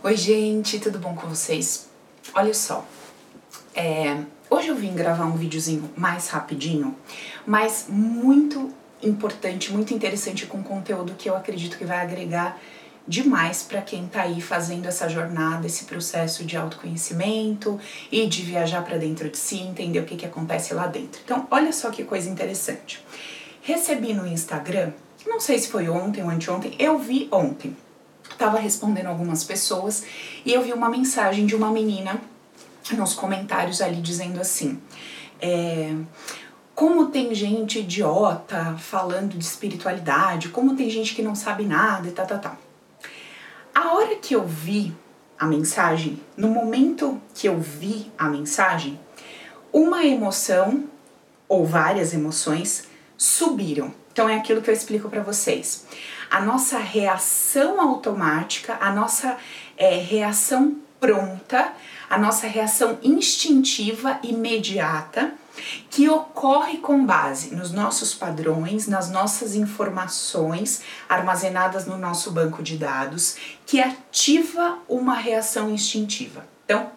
Oi, gente, tudo bom com vocês? Olha só, é, hoje eu vim gravar um videozinho mais rapidinho, mas muito importante, muito interessante com conteúdo que eu acredito que vai agregar demais para quem tá aí fazendo essa jornada, esse processo de autoconhecimento e de viajar para dentro de si, entender o que, que acontece lá dentro. Então, olha só que coisa interessante. Recebi no Instagram, não sei se foi ontem ou anteontem, eu vi ontem estava respondendo algumas pessoas e eu vi uma mensagem de uma menina nos comentários ali dizendo assim: é, como tem gente idiota falando de espiritualidade, como tem gente que não sabe nada e tal, tal, tal. A hora que eu vi a mensagem, no momento que eu vi a mensagem, uma emoção ou várias emoções subiram. Então é aquilo que eu explico para vocês a nossa reação automática, a nossa é, reação pronta, a nossa reação instintiva imediata que ocorre com base nos nossos padrões, nas nossas informações armazenadas no nosso banco de dados, que ativa uma reação instintiva. Então,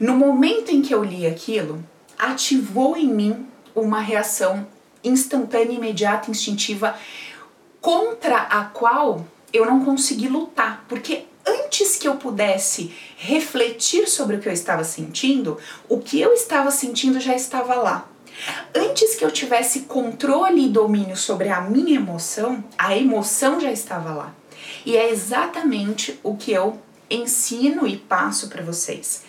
no momento em que eu li aquilo, ativou em mim uma reação instantânea, imediata, instintiva contra a qual eu não consegui lutar, porque antes que eu pudesse refletir sobre o que eu estava sentindo, o que eu estava sentindo já estava lá. Antes que eu tivesse controle e domínio sobre a minha emoção, a emoção já estava lá. E é exatamente o que eu ensino e passo para vocês.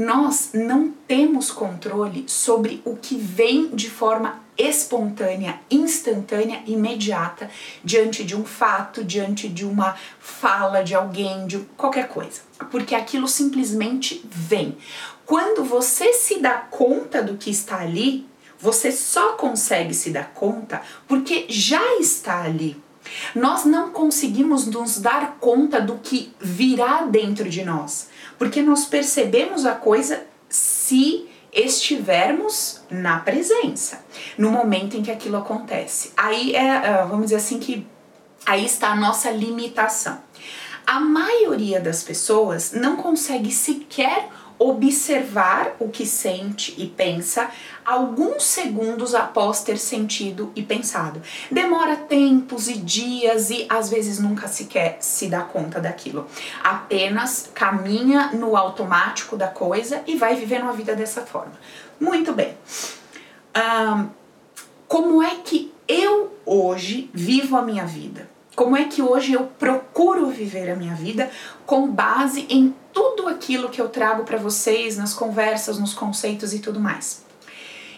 Nós não temos controle sobre o que vem de forma espontânea, instantânea, imediata diante de um fato, diante de uma fala de alguém, de qualquer coisa, porque aquilo simplesmente vem. Quando você se dá conta do que está ali, você só consegue se dar conta porque já está ali. Nós não conseguimos nos dar conta do que virá dentro de nós, porque nós percebemos a coisa se estivermos na presença, no momento em que aquilo acontece. Aí é, é, vamos dizer assim, que aí está a nossa limitação. A maioria das pessoas não consegue sequer observar o que sente e pensa alguns segundos após ter sentido e pensado. Demora tempos e dias e às vezes nunca sequer se dá conta daquilo. Apenas caminha no automático da coisa e vai vivendo a vida dessa forma. Muito bem. Um, como é que eu hoje vivo a minha vida? Como é que hoje eu procuro viver a minha vida com base em tudo aquilo que eu trago para vocês nas conversas, nos conceitos e tudo mais.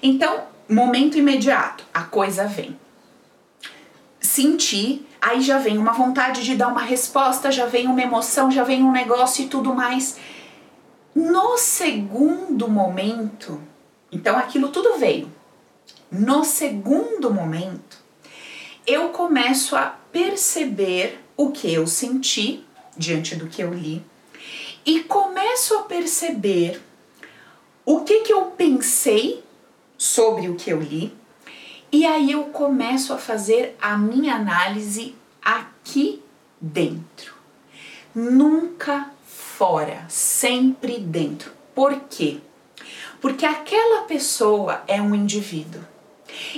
Então, momento imediato, a coisa vem. Senti, aí já vem uma vontade de dar uma resposta, já vem uma emoção, já vem um negócio e tudo mais. No segundo momento, então aquilo tudo veio. No segundo momento, eu começo a perceber o que eu senti diante do que eu li e começo a perceber o que, que eu pensei sobre o que eu li, e aí eu começo a fazer a minha análise aqui dentro. Nunca fora, sempre dentro. Por quê? Porque aquela pessoa é um indivíduo.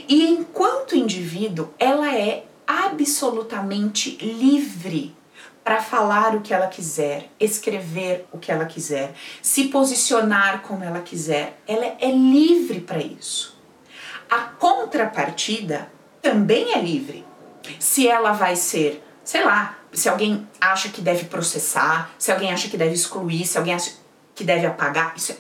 E enquanto indivíduo, ela é absolutamente livre para falar o que ela quiser, escrever o que ela quiser, se posicionar como ela quiser. Ela é livre para isso. A contrapartida também é livre. Se ela vai ser, sei lá, se alguém acha que deve processar, se alguém acha que deve excluir, se alguém acha que deve apagar, isso é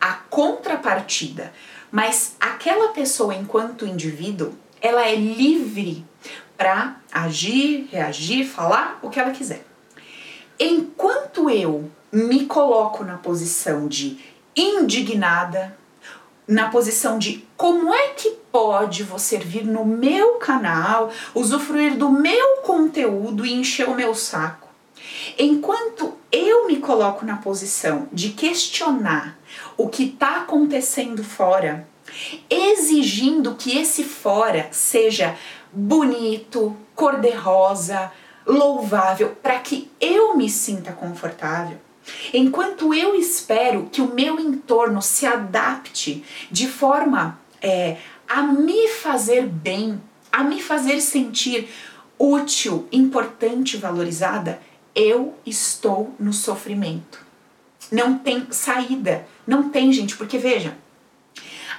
a contrapartida. Mas aquela pessoa, enquanto indivíduo, ela é livre para agir, reagir, falar o que ela quiser. Enquanto eu me coloco na posição de indignada, na posição de como é que pode você vir no meu canal, usufruir do meu conteúdo e encher o meu saco. Enquanto eu me coloco na posição de questionar o que está acontecendo fora, exigindo que esse fora seja bonito, cor-de-rosa, louvável, para que eu me sinta confortável. Enquanto eu espero que o meu entorno se adapte de forma é, a me fazer bem, a me fazer sentir útil, importante, valorizada, eu estou no sofrimento. Não tem saída, não tem, gente, porque veja,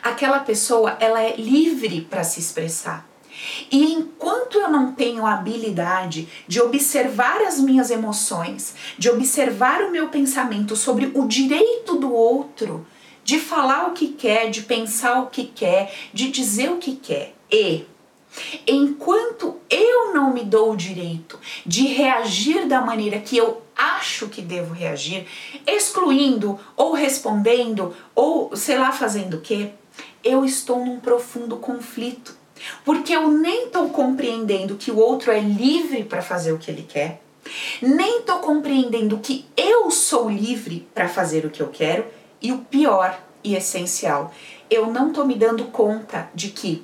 aquela pessoa ela é livre para se expressar. E enquanto eu não tenho a habilidade de observar as minhas emoções, de observar o meu pensamento sobre o direito do outro, de falar o que quer, de pensar o que quer, de dizer o que quer, e enquanto eu não me dou o direito de reagir da maneira que eu acho que devo reagir, excluindo ou respondendo ou sei lá fazendo o que, eu estou num profundo conflito porque eu nem estou compreendendo que o outro é livre para fazer o que ele quer, nem estou compreendendo que eu sou livre para fazer o que eu quero, e o pior e essencial, eu não estou me dando conta de que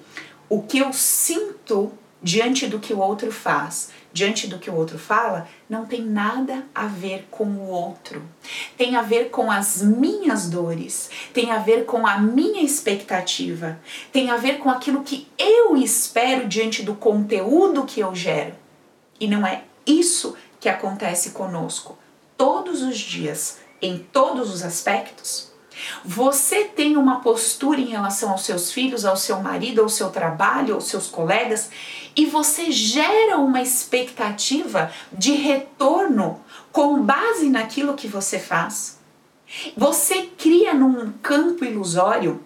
o que eu sinto diante do que o outro faz, diante do que o outro fala, não tem nada a ver com o outro. Tem a ver com as minhas dores, tem a ver com a minha expectativa, tem a ver com aquilo que eu espero diante do conteúdo que eu gero. E não é isso que acontece conosco todos os dias, em todos os aspectos. Você tem uma postura em relação aos seus filhos, ao seu marido, ao seu trabalho, aos seus colegas, e você gera uma expectativa de retorno com base naquilo que você faz. Você cria num campo ilusório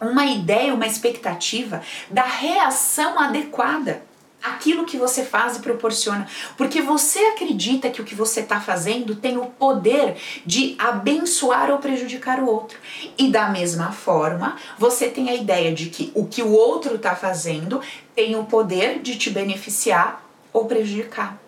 uma ideia, uma expectativa da reação adequada aquilo que você faz e proporciona, porque você acredita que o que você está fazendo tem o poder de abençoar ou prejudicar o outro. E da mesma forma, você tem a ideia de que o que o outro está fazendo tem o poder de te beneficiar ou prejudicar.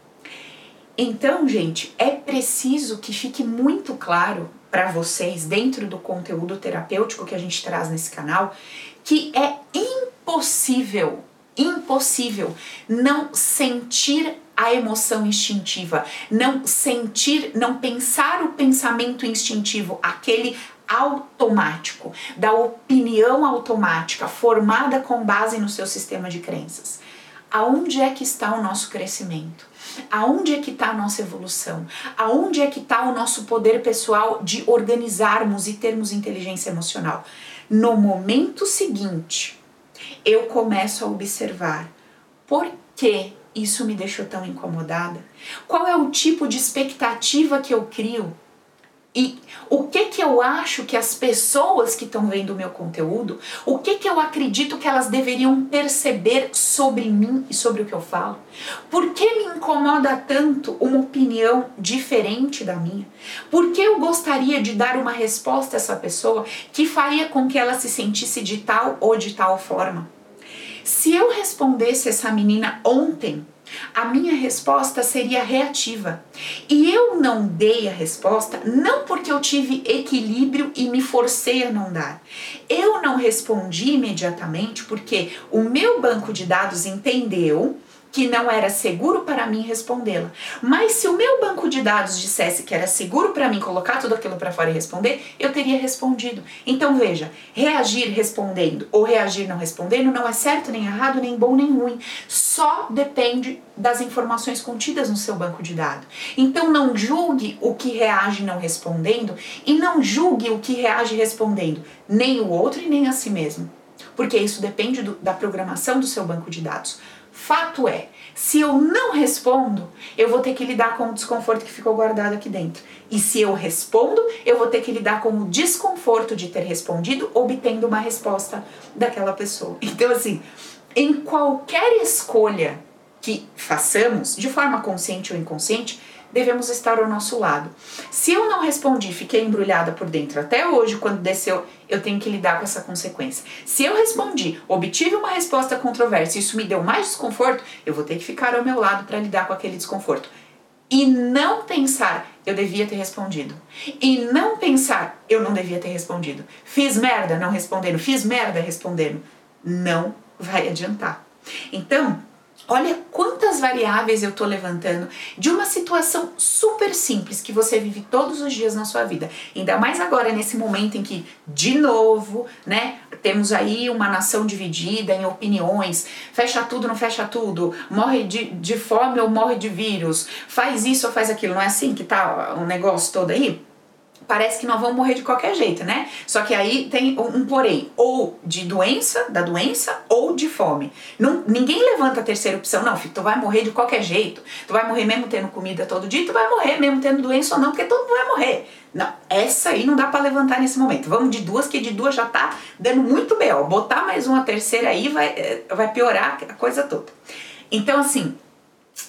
Então, gente, é preciso que fique muito claro para vocês, dentro do conteúdo terapêutico que a gente traz nesse canal, que é impossível impossível não sentir a emoção instintiva, não sentir, não pensar o pensamento instintivo, aquele automático, da opinião automática formada com base no seu sistema de crenças. Aonde é que está o nosso crescimento? Aonde é que está a nossa evolução? Aonde é que está o nosso poder pessoal de organizarmos e termos inteligência emocional? No momento seguinte, eu começo a observar por que isso me deixou tão incomodada? Qual é o tipo de expectativa que eu crio? E o que que eu acho que as pessoas que estão vendo o meu conteúdo, o que que eu acredito que elas deveriam perceber sobre mim e sobre o que eu falo? Por que me incomoda tanto uma opinião diferente da minha? Por que eu gostaria de dar uma resposta a essa pessoa que faria com que ela se sentisse de tal ou de tal forma? Se eu respondesse essa menina ontem, a minha resposta seria reativa. E eu não dei a resposta não porque eu tive equilíbrio e me forcei a não dar. Eu não respondi imediatamente porque o meu banco de dados entendeu que não era seguro para mim respondê-la. Mas se o meu banco de dados dissesse que era seguro para mim colocar tudo aquilo para fora e responder, eu teria respondido. Então veja, reagir respondendo ou reagir não respondendo não é certo nem errado, nem bom nem ruim. Só depende das informações contidas no seu banco de dados. Então não julgue o que reage não respondendo e não julgue o que reage respondendo, nem o outro e nem a si mesmo. Porque isso depende do, da programação do seu banco de dados. Fato é, se eu não respondo, eu vou ter que lidar com o desconforto que ficou guardado aqui dentro. E se eu respondo, eu vou ter que lidar com o desconforto de ter respondido, obtendo uma resposta daquela pessoa. Então, assim, em qualquer escolha que façamos, de forma consciente ou inconsciente, devemos estar ao nosso lado. Se eu não respondi, fiquei embrulhada por dentro até hoje, quando desceu, eu tenho que lidar com essa consequência. Se eu respondi, obtive uma resposta controversa e isso me deu mais desconforto, eu vou ter que ficar ao meu lado para lidar com aquele desconforto. E não pensar, eu devia ter respondido. E não pensar, eu não devia ter respondido. Fiz merda não respondendo, fiz merda respondendo. Não vai adiantar. Então, Olha quantas variáveis eu tô levantando de uma situação super simples que você vive todos os dias na sua vida. Ainda mais agora nesse momento em que, de novo, né, temos aí uma nação dividida em opiniões, fecha tudo, não fecha tudo, morre de, de fome ou morre de vírus, faz isso ou faz aquilo. Não é assim que tá o negócio todo aí? Parece que nós vamos morrer de qualquer jeito, né? Só que aí tem um, porém, ou de doença, da doença, ou de fome. Não, ninguém levanta a terceira opção, não, filho, tu vai morrer de qualquer jeito, tu vai morrer mesmo tendo comida todo dia, tu vai morrer mesmo tendo doença ou não, porque todo mundo vai morrer. Não, essa aí não dá para levantar nesse momento. Vamos de duas, que de duas já tá dando muito ó. Botar mais uma terceira aí vai, eh, vai piorar a coisa toda. Então, assim,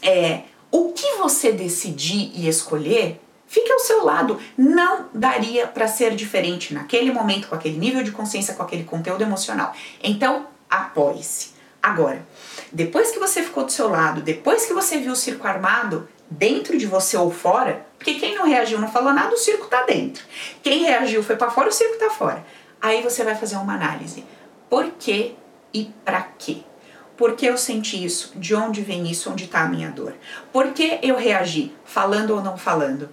é, o que você decidir e escolher Fique ao seu lado. Não daria para ser diferente naquele momento, com aquele nível de consciência, com aquele conteúdo emocional. Então, apoie-se. Agora, depois que você ficou do seu lado, depois que você viu o circo armado, dentro de você ou fora, porque quem não reagiu não falou nada, o circo tá dentro. Quem reagiu foi para fora, o circo tá fora. Aí você vai fazer uma análise. Por quê e para quê? Por que eu senti isso? De onde vem isso? Onde está a minha dor? Por que eu reagi, falando ou não falando?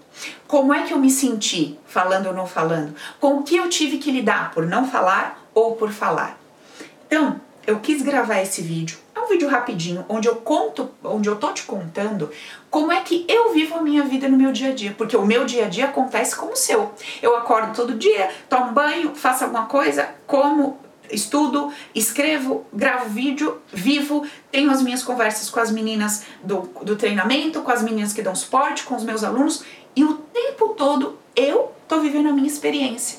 Como é que eu me senti, falando ou não falando? Com o que eu tive que lidar, por não falar ou por falar? Então, eu quis gravar esse vídeo. É um vídeo rapidinho, onde eu conto, onde eu tô te contando como é que eu vivo a minha vida no meu dia a dia, porque o meu dia a dia acontece como o seu. Eu acordo todo dia, tomo banho, faço alguma coisa, como estudo, escrevo, gravo vídeo, vivo, tenho as minhas conversas com as meninas do, do treinamento, com as meninas que dão suporte, com os meus alunos, e o tempo todo eu tô vivendo a minha experiência.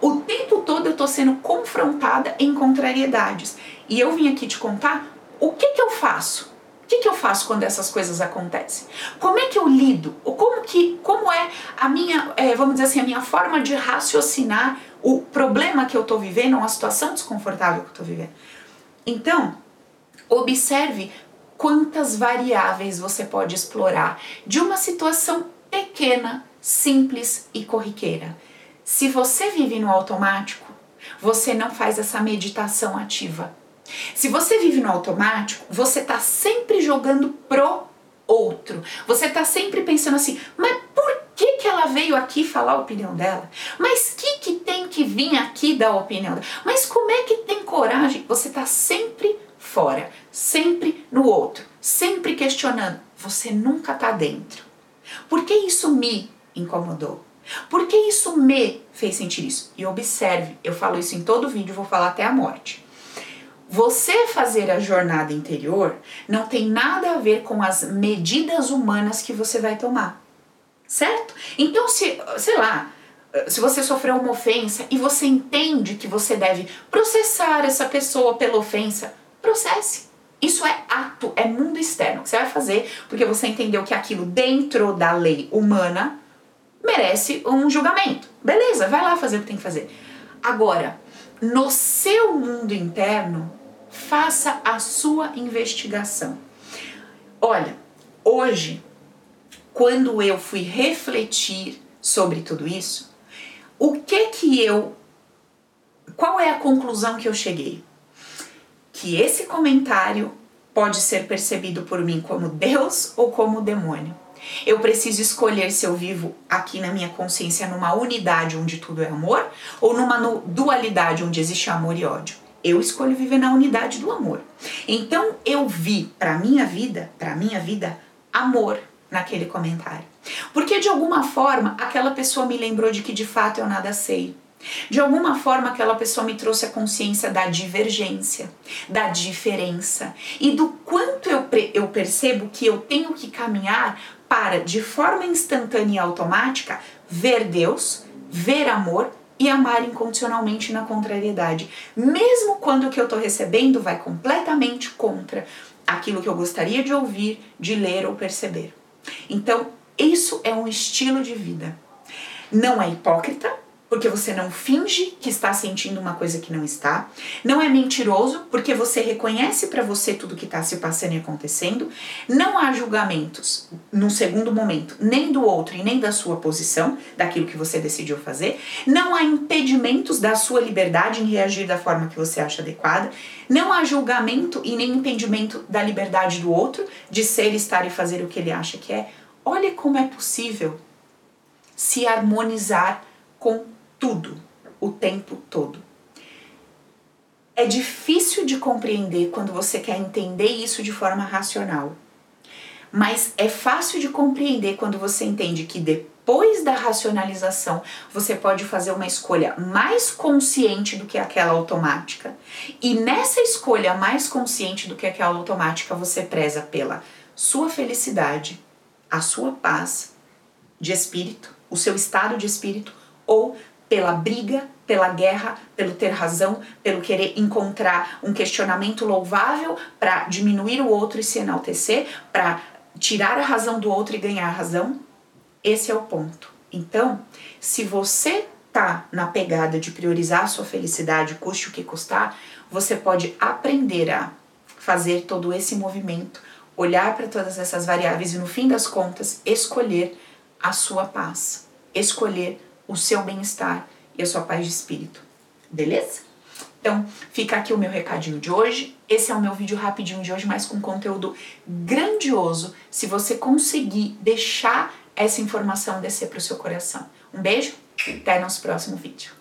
O tempo todo eu tô sendo confrontada em contrariedades. E eu vim aqui te contar o que que eu faço. Que, que eu faço quando essas coisas acontecem? Como é que eu lido? Como que, como é a minha, é, vamos dizer assim, a minha forma de raciocinar o problema que eu estou vivendo, uma situação desconfortável que eu estou vivendo. Então, observe quantas variáveis você pode explorar de uma situação pequena, simples e corriqueira. Se você vive no automático, você não faz essa meditação ativa. Se você vive no automático, você está sempre jogando pro outro. Você está sempre pensando assim, mas por que, que ela veio aqui falar a opinião dela? Mas que que tem que vir aqui dar a opinião dela? Mas como é que tem coragem? Você está sempre fora, sempre no outro, sempre questionando. Você nunca está dentro. Por que isso me incomodou? Por que isso me fez sentir isso? E observe, eu falo isso em todo vídeo, vou falar até a morte. Você fazer a jornada interior não tem nada a ver com as medidas humanas que você vai tomar certo? Então, se, sei lá, se você sofreu uma ofensa e você entende que você deve processar essa pessoa pela ofensa, processe. Isso é ato, é mundo externo que você vai fazer porque você entendeu que aquilo dentro da lei humana merece um julgamento. Beleza, vai lá fazer o que tem que fazer. Agora, no seu mundo interno, faça a sua investigação. Olha, hoje quando eu fui refletir sobre tudo isso, o que que eu qual é a conclusão que eu cheguei? Que esse comentário pode ser percebido por mim como Deus ou como demônio. Eu preciso escolher se eu vivo aqui na minha consciência numa unidade onde tudo é amor ou numa dualidade onde existe amor e ódio. Eu escolho viver na unidade do amor. Então eu vi para minha vida, para minha vida, amor naquele comentário. Porque de alguma forma aquela pessoa me lembrou de que de fato eu nada sei. De alguma forma aquela pessoa me trouxe a consciência da divergência, da diferença e do quanto eu, eu percebo que eu tenho que caminhar para, de forma instantânea e automática, ver Deus, ver amor e amar incondicionalmente na contrariedade, mesmo quando o que eu estou recebendo vai completamente contra aquilo que eu gostaria de ouvir, de ler ou perceber. Então, isso é um estilo de vida. Não é hipócrita, porque você não finge que está sentindo uma coisa que não está. Não é mentiroso, porque você reconhece para você tudo que está se passando e acontecendo. Não há julgamentos no segundo momento, nem do outro e nem da sua posição, daquilo que você decidiu fazer. Não há impedimentos da sua liberdade em reagir da forma que você acha adequada. Não há julgamento e nem impedimento da liberdade do outro de ser, estar e fazer o que ele acha que é. Olha como é possível se harmonizar com tudo, o tempo todo. É difícil de compreender quando você quer entender isso de forma racional, mas é fácil de compreender quando você entende que depois da racionalização você pode fazer uma escolha mais consciente do que aquela automática, e nessa escolha mais consciente do que aquela automática você preza pela sua felicidade, a sua paz de espírito, o seu estado de espírito ou pela briga, pela guerra, pelo ter razão, pelo querer encontrar um questionamento louvável para diminuir o outro e se enaltecer, para tirar a razão do outro e ganhar a razão. Esse é o ponto. Então, se você tá na pegada de priorizar a sua felicidade, custe o que custar, você pode aprender a fazer todo esse movimento, olhar para todas essas variáveis e no fim das contas escolher a sua paz, escolher o seu bem-estar e a sua paz de espírito. Beleza? Então, fica aqui o meu recadinho de hoje. Esse é o meu vídeo rapidinho de hoje, mas com conteúdo grandioso. Se você conseguir deixar essa informação descer para o seu coração. Um beijo, até nosso próximo vídeo.